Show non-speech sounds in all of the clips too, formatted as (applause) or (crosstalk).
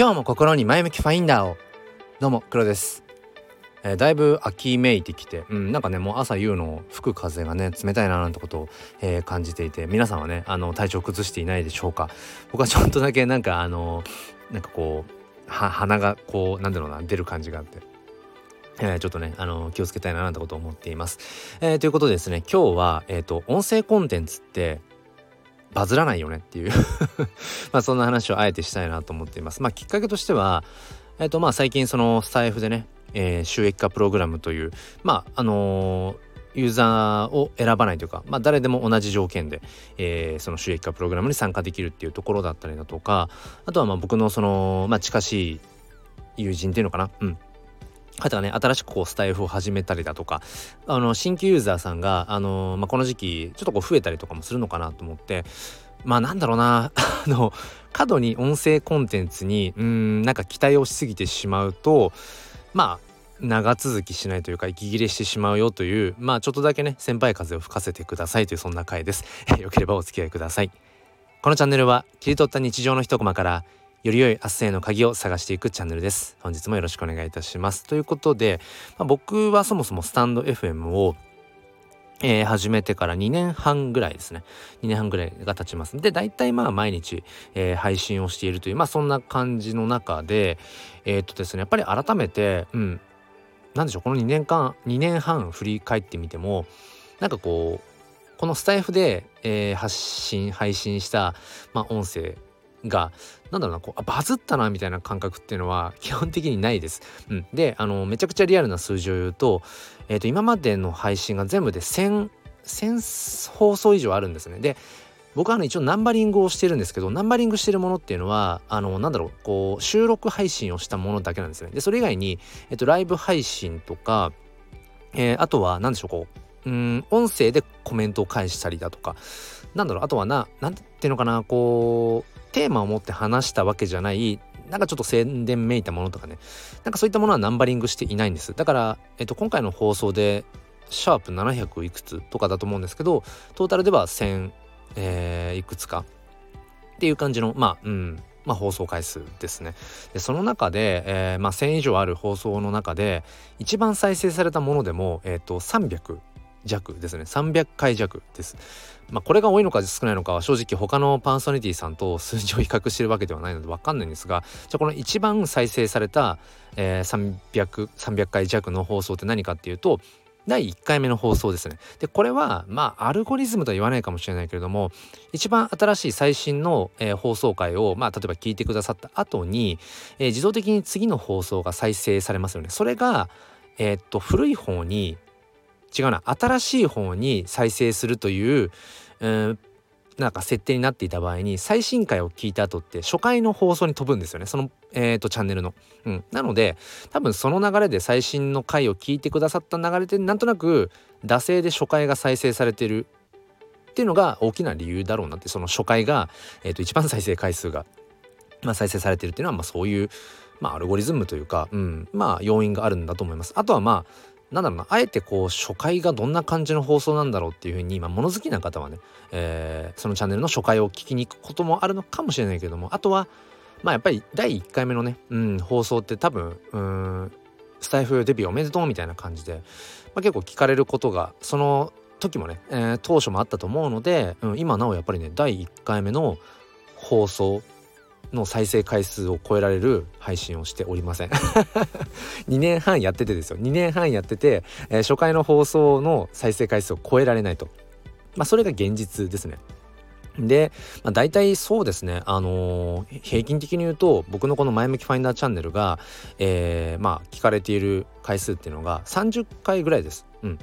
今日も心に前向きファインダーを。どうも黒です、えー、だいぶ秋めいてきて、うん、なんかねもう朝夕の吹く風がね冷たいななんてことを、えー、感じていて皆さんはねあの体調崩していないでしょうか。僕はちょっとだけなんかあのなんかこう鼻がこうなんだろうな出る感じがあって。えー、ちょっとね、あのー、気をつけたいななんてことを思っています。えー、ということでですね、今日は、えっ、と、音声コンテンツって、バズらないよねっていう。(laughs) まあそんな話をあえてしたいなと思っています。まあきっかけとしては、えっ、とまあ最近そのスタイフでね、えー、収益化プログラムという、まああのユーザーを選ばないというか、まあ、誰でも同じ条件で、えー、その収益化プログラムに参加できるっていうところだったりだとかあとはまあ僕のその、まあ、近しい友人っていうのかな、うん、方がね新しくこうスタイフを始めたりだとかあの新規ユーザーさんが、あのまあ、この時期ちょっとこう増えたりとかもするのかなと思ってまあなんだろうな (laughs) あの過度に音声コンテンツにうんなんか期待をしすぎてしまうとまあ長続きしないというか息切れしてしまうよというまあちょっとだけね先輩風を吹かせてくださいというそんな回です。(laughs) よければお付き合いください。このチャンネルは切り取った日常の一コマからより良い明日への鍵を探していくチャンネルです。本日もよろしくお願いいたします。ということで、まあ、僕はそもそもスタンド FM をえー、始めてから2年半ぐらいですね。2年半ぐらいが経ちます。で、大体まあ毎日、えー、配信をしているという、まあそんな感じの中で、えー、っとですね、やっぱり改めて、うん、なんでしょう、この2年間、2年半振り返ってみても、なんかこう、このスタイフで、えー、発信、配信した、まあ音声がなんだろうなこうバズったなみたいな感覚っていうのは基本的にないです。うん、であのめちゃくちゃリアルな数字を言うと,、えーと、今までの配信が全部で1000 1000放送以上あるんですね。で僕はね一応ナンバリングをしてるんですけどナンバリングしてるものっていうのはあのなんだろうこう収録配信をしたものだけなんですね。でそれ以外に、えっと、ライブ配信とか、えー、あとは何でしょうこううん音声でコメントを返したりだとかなんだろうあとはな何ていうのかなこうテーマを持って話したわけじゃないなんかちょっと宣伝めいたものとかね。なんかそういったものはナンバリングしていないんです。だから、えっと、今回の放送でシャープ700いくつとかだと思うんですけどトータルでは1000、えー、いくつか。っていう感じのまあうんまあ、放送回数ですね。でその中で、えーまあ、1000以上ある放送の中で一番再生されたものでも、えーと300弱ですね300回弱ですまあこれが多いのか少ないのかは正直他のパーソナリティさんと数字を比較してるわけではないので分かんないんですがじゃあこの一番再生された、えー、300, 300回弱の放送って何かっていうと第1回目の放送ですね。で、これは、まあ、アルゴリズムとは言わないかもしれないけれども、一番新しい最新の、え、放送回を、まあ、例えば聞いてくださった後に、え、自動的に次の放送が再生されますよね。それが、えー、っと、古い方に違うな新しい方に再生するという、うん、なんか設定になっていた場合に最新回を聞いた後って初回の放送に飛ぶんですよねその、えーと、チャンネルの。うん、なので多分その流れで最新の回を聞いてくださった流れでなんとなく惰性で初回が再生されてるっていうのが大きな理由だろうなってその初回が、えーと、一番再生回数が、まあ、再生されてるっていうのは、まあ、そういう、まあ、アルゴリズムというか、うん、まあ要因があるんだと思います。あとはまあなんだろうなあえてこう初回がどんな感じの放送なんだろうっていうふうに今物好きな方はね、えー、そのチャンネルの初回を聞きに行くこともあるのかもしれないけどもあとはまあやっぱり第1回目のね、うん、放送って多分うんスタイフデビューおめでとうみたいな感じで、まあ、結構聞かれることがその時もね、えー、当初もあったと思うので、うん、今なおやっぱりね第1回目の放送の再生回数を超えられる配信をしておりません。(laughs) 2年半やっててですよ。2年半やってて、えー、初回の放送の再生回数を超えられないと。まあそれが現実ですね。で、まあ、大体そうですね、あのー、平均的に言うと僕のこの前向きファインダーチャンネルが、えー、まあ聞かれている回数っていうのが30回ぐらいです。うん、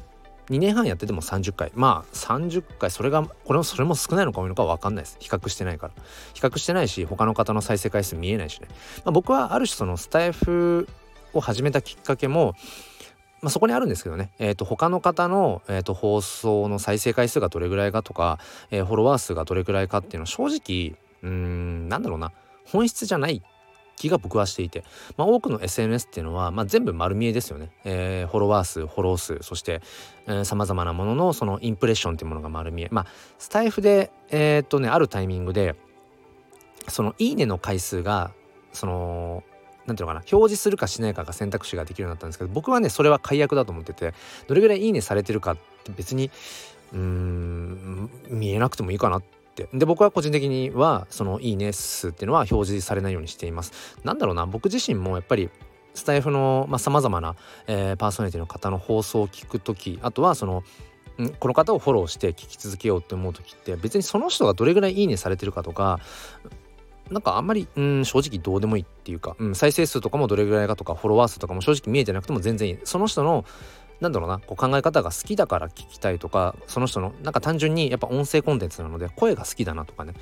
2年半やってても30回。まあ30回それがこれもそれも少ないのか多いのか分かんないです。比較してないから。比較してないし他の方の再生回数見えないしね、まあ、僕はある種そのスタイフを始めたきっかけもまあ、そこにあるんですけどね、えー、と他の方の、えー、と放送の再生回数がどれぐらいかとか、えー、フォロワー数がどれぐらいかっていうのは正直うーんなんだろうな。本質じゃない気が僕はしていて、まあ、多くの SNS っていうのは、まあ、全部丸見えですよね、えー、フォロワー数フォロー数そしてさまざまなもののそのインプレッションっていうものが丸見え。まあスタイフでえー、っとねあるタイミングでそのいいねの回数がその何ていうのかな表示するかしないかが選択肢ができるようになったんですけど僕はねそれは解約だと思っててどれぐらいいいねされてるかって別にうーん見えなくてもいいかなって。で僕は個人的にはそのいいね数っていうのは表示されないようにしています。なんだろうな僕自身もやっぱりスタイフのさまざ、まな、えー、パーソナリティの方の放送を聞く時あとはそのこの方をフォローして聞き続けようって思う時って別にその人がどれぐらいいいねされてるかとかなんかあんまりうん正直どうでもいいっていうか、うん、再生数とかもどれぐらいかとかフォロワー数とかも正直見えてなくても全然いい。その人のなんだろうなこう考え方が好きだから聞きたいとかその人のなんか単純にやっぱ音声コンテンツなので声が好きだなとかね。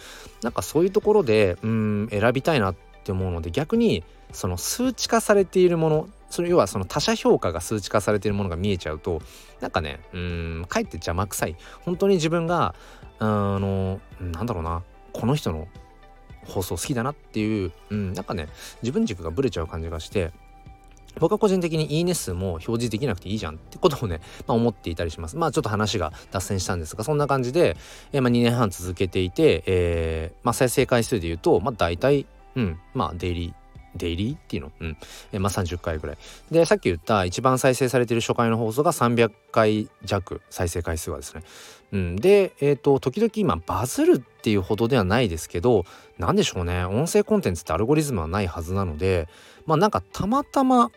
なんかそういうところでうん選びたいなって思うので逆にその数値化されているものそれ要はその他者評価が数値化されているものが見えちゃうとなんかねうんかえって邪魔くさい。本当に自分があのなんだろうなこの人の放送好きだなっていう、うん、なんかね自分軸がぶれちゃう感じがして僕は個人的にいいね数も表示できなくていいじゃんってことをね、まあ、思っていたりします。まあちょっと話が脱線したんですが、そんな感じで、えー、まあ2年半続けていて、えー、まあ再生回数で言うと、まあ大体、うん、まあデイリー、デイリーっていうの？うん。え、まあ30回ぐらい。で、さっき言った一番再生されてる初回の放送が300回弱、再生回数はですね。うん。で、えっ、ー、と、時々今バズるっていうほどではないですけど、何でしょうね。音声コンテンツってアルゴリズムはないはずなので、まあなんかたまたま、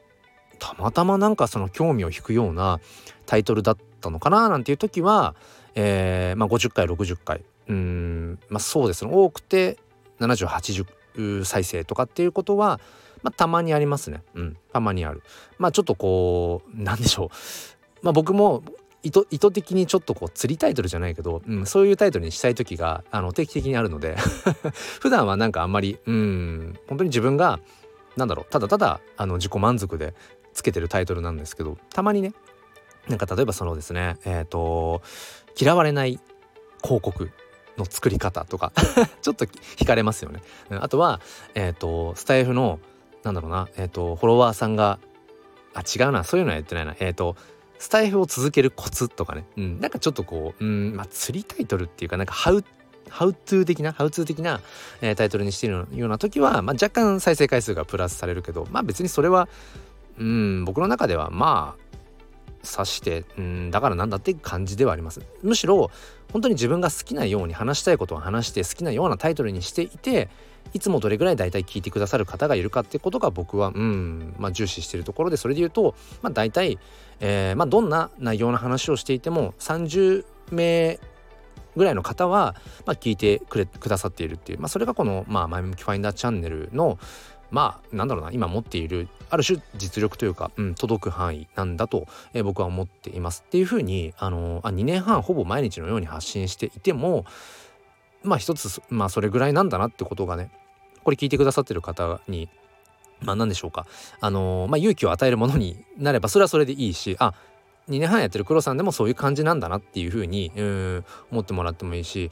たまたまなんかその興味を引くようなタイトルだったのかななんていう時は、えー、まあ50回60回うんまあそうですね多くて7080再生とかっていうことは、まあ、たまにありますね。うん、たまにある。まあちょっとこう、なんでしょう。まあ僕も意図意図的にちょっとこう釣りタイトルじゃないけど、うん、そういうタイトルにしたい時があの定期的にあるので (laughs) 普段はなんかあんまりうん本当に自分がなんだろうただただあの自己満足でつけてるタイトルなんですけどたまにねなんか例えばそのですねえっ、ー、と嫌われない広告の作り方とか (laughs) ちょっと惹かれますよね。あとは、えっ、ー、と、スタイフの、なんだろうな、えっ、ー、と、フォロワーさんが、あ、違うな、そういうのはやってないな。えっ、ー、と、スタイフを続けるコツとかね、うん、なんかちょっとこう、うん、まあ、釣りタイトルっていうか、なんか、ハウ、ハウトゥー的な、ハウツー的な、えー、タイトルにしているような時は、まあ、若干再生回数がプラスされるけど、まあ別にそれは、うん、僕の中では、まあ、指してうんだからなんだって感じではあります。むしろ本当に自分が好きなように話したいことを話して好きなようなタイトルにしていていつもどれぐらい大体聞いてくださる方がいるかってことが僕はうんまあ重視しているところでそれで言うとまあ大体、えー、まあどんな内容の話をしていても30名ぐらいの方は、まあ、聞いてくれくださっているっていう、まあ、それがこの、まあ、前向きファインダーチャンネルの、まあなんだろうな今持っているある種実力というか、うん、届く範囲なんだと、えー、僕は思っていますっていうふうにあのあ2年半ほぼ毎日のように発信していてもまあ一つまあそれぐらいなんだなってことがねこれ聞いてくださってる方にまあ何でしょうか。あのまあ勇気を与えるものになればそれはそれでいいしあ2年半やってる黒さんでもそういう感じなんだなっていうふうに思ってもらってもいいし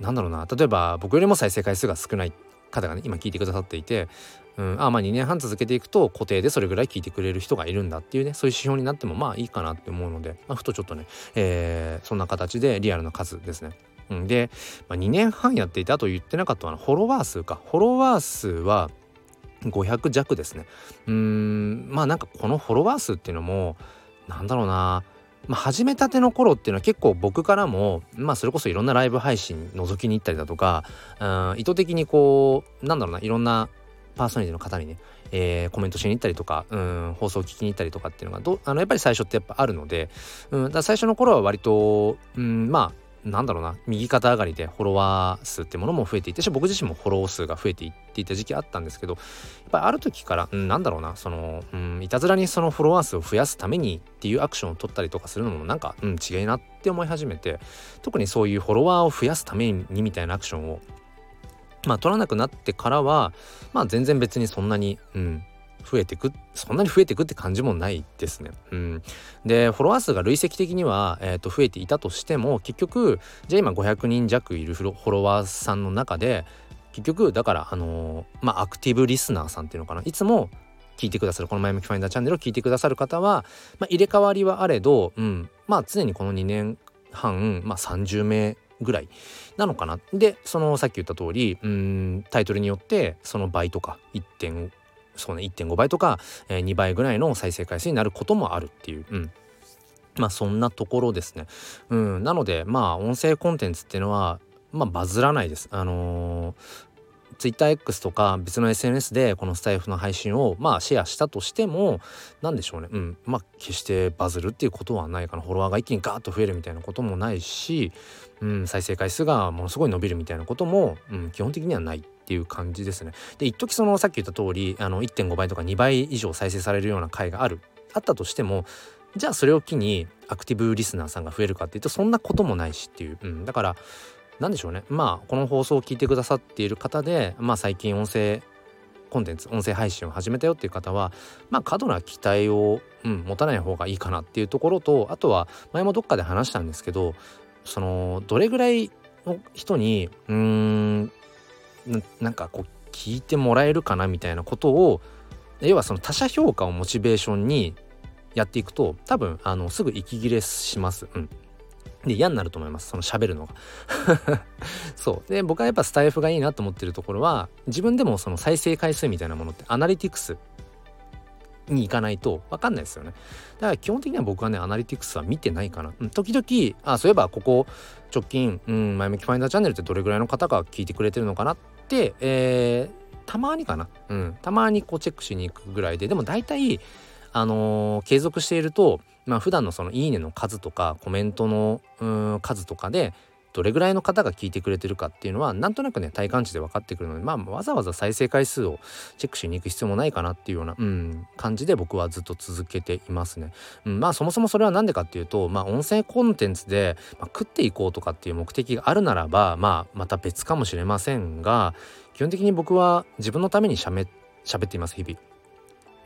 なんだろうな。例えば僕よりも再生回数が少ない。方がね今聞いてくださっていてうん、あまあ2年半続けていくと固定でそれぐらい聞いてくれる人がいるんだっていうねそういう指標になってもまあいいかなって思うので、まあ、ふとちょっとね、えー、そんな形でリアルな数ですね。うん、で、まあ、2年半やっていてあと言ってなかったのはフォロワー数か。フォロワー数は500弱ですね。うんまあなんかこのフォロワー数っていうのもなんだろうな。まあ、始めたての頃っていうのは結構僕からも、まあ、それこそいろんなライブ配信覗きに行ったりだとか、うん、意図的にこうなんだろうないろんなパーソナリティの方にね、えー、コメントしに行ったりとか、うん、放送を聞きに行ったりとかっていうのがどあのやっぱり最初ってやっぱあるので、うん、だ最初の頃は割と、うん、まあなんだろうな右肩上がりでフォロワー数ってものも増えていってし僕自身もフォロー数が増えていっていた時期あったんですけどやっぱりある時から、うん、なんだろうなその、うん、いたずらにそのフォロワー数を増やすためにっていうアクションを取ったりとかするのもなんか、うん、違いなって思い始めて特にそういうフォロワーを増やすためにみたいなアクションをまあ取らなくなってからはまあ全然別にそんなにうん増えてくそんなに増えてくって感じもないですね。うん、でフォロワー数が累積的には、えー、と増えていたとしても結局じゃあ今500人弱いるフォロワーさんの中で結局だからあのー、まあアクティブリスナーさんっていうのかな。いつも聞いてくださるこの前向きファインダーチャンネルを聞いてくださる方は、まあ、入れ替わりはあれど、うん、まあ常にこの2年半、まあ、30名ぐらいなのかな。でそのさっき言った通りうんタイトルによってその倍とか1.5そうね1.5倍とか、えー、2倍ぐらいの再生回数になることもあるっていう、うん、まあそんなところですね。うん、なのでまあ音声コンテンツっていうのはまあバズらないです。あのー TwitterX とか別の SNS でこのスタイフの配信をまあシェアしたとしても何でしょうね。うん。まあ決してバズるっていうことはないかな。フォロワーが一気にガーッと増えるみたいなこともないし、うん、再生回数がものすごい伸びるみたいなことも、うん、基本的にはない。っていう感じですね。で一時そのさっき言った通りあの1.5倍とか2倍以上再生されるような回がある。あったとしてもじゃあそれを機にアクティブリスナーさんが増えるかっていうとそんなこともないしっていう、うん、だから何でしょうね。まあこの放送を聞いてくださっている方でまあ最近音声コンテンツ音声配信を始めたよっていう方はまあ過度な期待を、うん、持たない方がいいかなっていうところとあとは前もどっかで話したんですけどそのどれぐらいの人にうーんなんかこう聞いてもらえるかなみたいなことを要はその他者評価をモチベーションにやっていくと多分あのすぐ息切れします。うん。で嫌になると思います。その喋るのが。(laughs) そう。で僕はやっぱスタイフがいいなと思ってるところは自分でもその再生回数みたいなものってアナリティクスに行かないと分かんないですよね。だから基本的には僕はねアナリティクスは見てないかな、うん、時々あそういえばここ直近、うん、前向きファインダーチャンネルってどれぐらいの方が聞いてくれてるのかなって、えー、たまにかな、うん、たまにこうチェックしに行くぐらいででも大体あのー、継続しているとまあ普段のそのいいねの数とかコメントの数とかでどれぐらいの方が聞いてくれてるかっていうのはなんとなくね体感値で分かってくるのでまあわざわざ再生回数をチェックしに行く必要もないかなっていうような、うん、感じで僕はずっと続けていますね。うん、まあそもそもそれは何でかっていうとまあ音声コンテンツで、まあ、食っていこうとかっていう目的があるならばまあまた別かもしれませんが基本的に僕は自分のためにしゃべっています日々。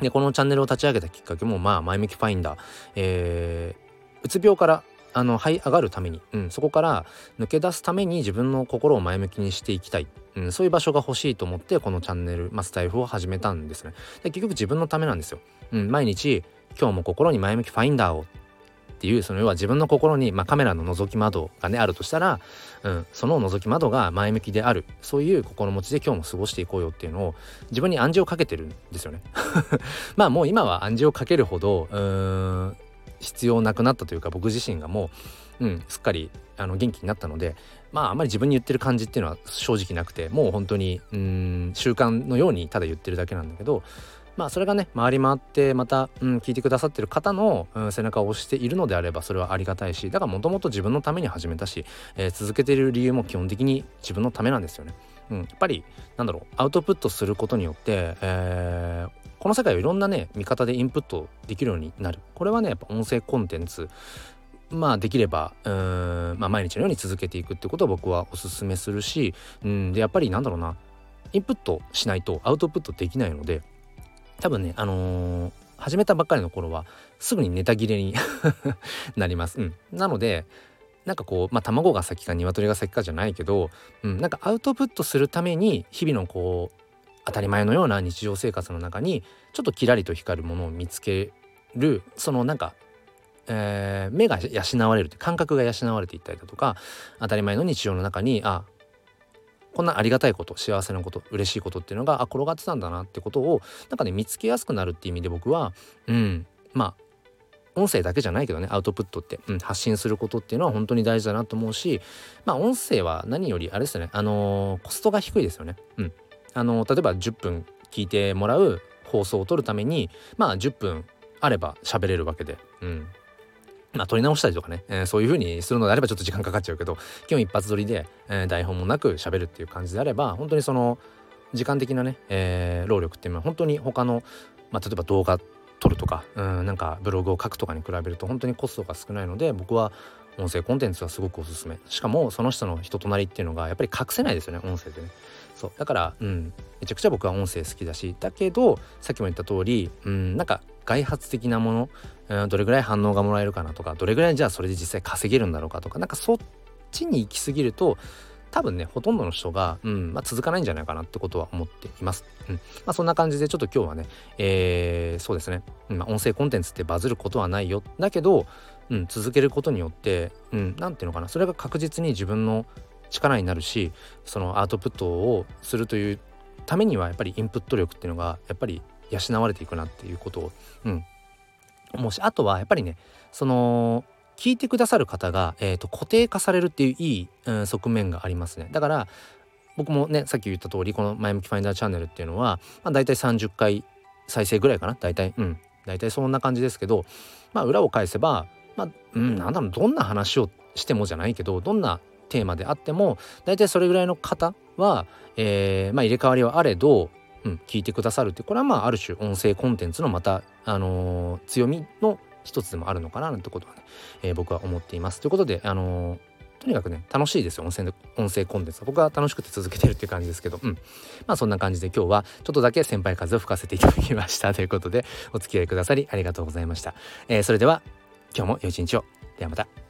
で、このチャンネルを立ち上げたきっかけも、まあ、前向きファインダー、えー、うつ病から、あの、這い上がるために、うん、そこから抜け出すために自分の心を前向きにしていきたい。うん、そういう場所が欲しいと思って、このチャンネル、まあ、スタイフを始めたんですね。で、結局自分のためなんですよ。うん、毎日、今日も心に前向きファインダーをっていうその要は自分の心に、まあ、カメラの覗き窓がねあるとしたら、うん、その覗き窓が前向きであるそういう心持ちで今日も過ごしていこうよっていうのを自分に暗示をかけてるんですよね。(laughs) まあもう今は暗示をかけるほどうーん必要なくなったというか僕自身がもう、うん、すっかりあの元気になったのでまああんまり自分に言ってる感じっていうのは正直なくてもう本当にうん習慣のようにただ言ってるだけなんだけどまあそれがね回り回ってまた、うん、聞いてくださってる方の、うん、背中を押しているのであればそれはありがたいしだからもともと自分のために始めたし、えー、続けてる理由も基本的に自分のためなんですよね。うん、やっぱりなんだろうアウトプットすることによって、えー、この世界をいろんなね見方でインプットできるようになるこれはねやっぱ音声コンテンツまあできればうん、まあ、毎日のように続けていくってことを僕はおすすめするし、うん、でやっぱりなんだろうなインプットしないとアウトプットできないので多分ねあのー、始めたばっかりの頃はすぐにネタ切れに (laughs) なります。うん、なのでなんかこうまあ卵が先か鶏が先かじゃないけど、うん、なんかアウトプットするために日々のこう当たり前のような日常生活の中にちょっとキラリと光るものを見つけるそのなんか、えー、目が養われる感覚が養われていったりだとか当たり前の日常の中にあこんなありがたいこと幸せなこと嬉しいことっていうのがあ転がってたんだなってことをなんかね見つけやすくなるっていう意味で僕はうんまあ音声だけじゃないけどねアウトプットって、うん、発信することっていうのは本当に大事だなと思うしまあ音声は何よりあれですよねあのー、コストが低いですよね。うん、あの、例えば10分聞いてもらう放送を撮るためにまあ10分あれば喋れるわけで、うん、まあ、撮り直したりとかね、えー、そういう風にするのであればちょっと時間かかっちゃうけど基本一発撮りで、えー、台本もなく喋るっていう感じであれば本当にその時間的なね、えー、労力っていうのは本当に他の、まあ、例えば動画撮るとかうんなんかブログを書くとかに比べると本当にコストが少ないので僕は音声コンテンツはすごくおすすめ。しかもその人の人となりっていうのがやっぱり隠せないですよね音声でね。そう。だからうん。めちゃくちゃ僕は音声好きだしだけどさっきも言った通りうんなんか外発的なもの、うん、どれぐらい反応がもらえるかなとかどれぐらいじゃあそれで実際稼げるんだろうかとかなんかそっちに行き過ぎると多分ねほとんどの人が、うんまあ、続かないんじゃないかなってことは思っています。うん。まあ、そんな感じでちょっと今日はね、えー、そうですね、まあ、音声コンテンツってバズることはないよ。だけどうん、続けることによって何、うん、んて言うのかな。それが確実に自分の力になるしそのアートプットをするというためにはやっぱりインプット力っていうのがやっぱり養われていくなっていうことを、うん、思うしあとはやっぱりねその聞いてくださる方が、えーと、固定化されるっていういい、うん、側面がありますね。だから僕もねさっき言った通りこの「前向きファインダーチャンネル」っていうのは、まあ、大体30回再生ぐらいかな？大体うん。大体そんな感じですけどまあ裏を返せばまあうんなんだろうどんな話をしてもじゃないけどどんなテーマであっても大体それぐらいの方は、えー、まあ入れ替わりはあれど、うん、聞いてくださるってこれはまあある種音声コンテンツのまた、あのー、強みの一つでもあるのかななんてことはね、えー、僕は思っています。ということで、あのー、とにかくね楽しいですよ音声音声コンテンツ僕は楽しくて続けてるっていう感じですけどうん。まあそんな感じで今日はちょっとだけ先輩風を吹かせていただきました。(laughs) ということでお付き合いくださりありがとうございました、えー、それでは今日も良い一日を。ではまた。